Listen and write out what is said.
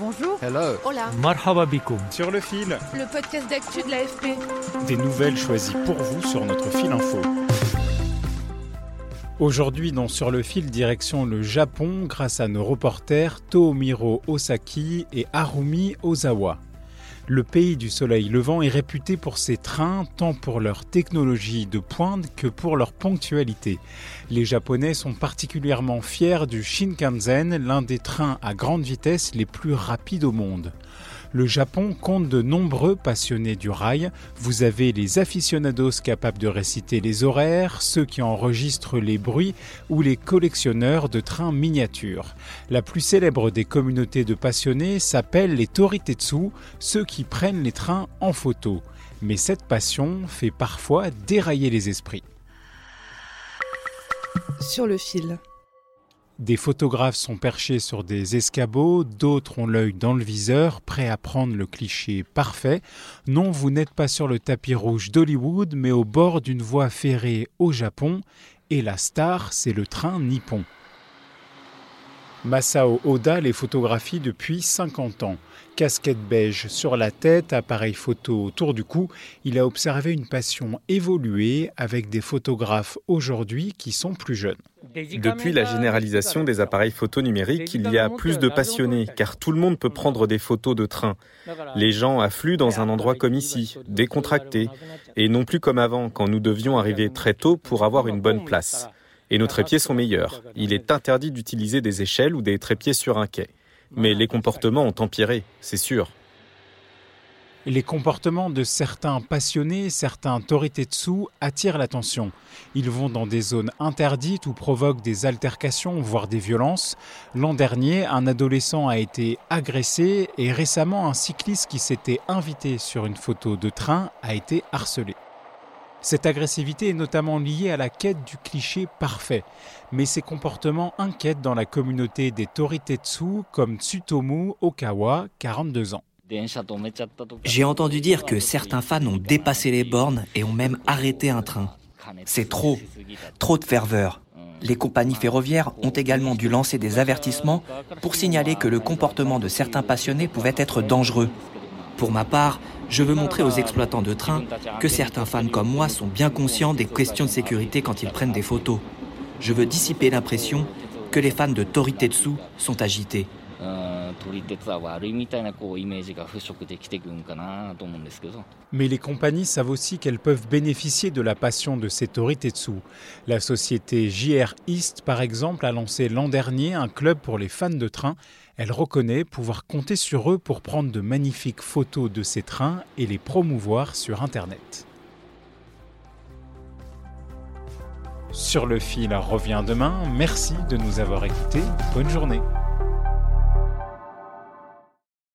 Bonjour. Hello. Hola. Marhaba bikoum. Sur le fil, Le podcast d'actu de l'AFP. des nouvelles choisies pour vous sur notre fil info. Aujourd'hui, dans Sur le fil, direction le Japon grâce à nos reporters Toomiro Osaki et Harumi Ozawa. Le pays du soleil levant est réputé pour ses trains, tant pour leur technologie de pointe que pour leur ponctualité. Les Japonais sont particulièrement fiers du Shinkansen, l'un des trains à grande vitesse les plus rapides au monde. Le Japon compte de nombreux passionnés du rail. Vous avez les aficionados capables de réciter les horaires, ceux qui enregistrent les bruits ou les collectionneurs de trains miniatures. La plus célèbre des communautés de passionnés s'appelle les Toritetsu, ceux qui prennent les trains en photo. Mais cette passion fait parfois dérailler les esprits. Sur le fil. Des photographes sont perchés sur des escabeaux, d'autres ont l'œil dans le viseur, prêts à prendre le cliché parfait. Non, vous n'êtes pas sur le tapis rouge d'Hollywood, mais au bord d'une voie ferrée au Japon, et la star, c'est le train nippon. Masao Oda les photographie depuis 50 ans. Casquette beige sur la tête, appareil photo autour du cou, il a observé une passion évoluer avec des photographes aujourd'hui qui sont plus jeunes. Depuis la généralisation des appareils photo numériques, il y a plus de passionnés, car tout le monde peut prendre des photos de train. Les gens affluent dans un endroit comme ici, décontracté, et non plus comme avant, quand nous devions arriver très tôt pour avoir une bonne place. Et nos trépieds sont meilleurs. Il est interdit d'utiliser des échelles ou des trépieds sur un quai. Mais les comportements ont empiré, c'est sûr. Les comportements de certains passionnés, certains toritetsu, attirent l'attention. Ils vont dans des zones interdites ou provoquent des altercations, voire des violences. L'an dernier, un adolescent a été agressé et récemment, un cycliste qui s'était invité sur une photo de train a été harcelé. Cette agressivité est notamment liée à la quête du cliché parfait, mais ces comportements inquiètent dans la communauté des Toritetsu comme Tsutomu Okawa, 42 ans. J'ai entendu dire que certains fans ont dépassé les bornes et ont même arrêté un train. C'est trop, trop de ferveur. Les compagnies ferroviaires ont également dû lancer des avertissements pour signaler que le comportement de certains passionnés pouvait être dangereux. Pour ma part, je veux montrer aux exploitants de trains que certains fans comme moi sont bien conscients des questions de sécurité quand ils prennent des photos. Je veux dissiper l'impression que les fans de Toritetsu sont agités. Mais les compagnies savent aussi qu'elles peuvent bénéficier de la passion de ces Toritetsu. La société JR East, par exemple, a lancé l'an dernier un club pour les fans de trains. Elle reconnaît pouvoir compter sur eux pour prendre de magnifiques photos de ces trains et les promouvoir sur Internet. Sur le fil revient demain. Merci de nous avoir écoutés. Bonne journée.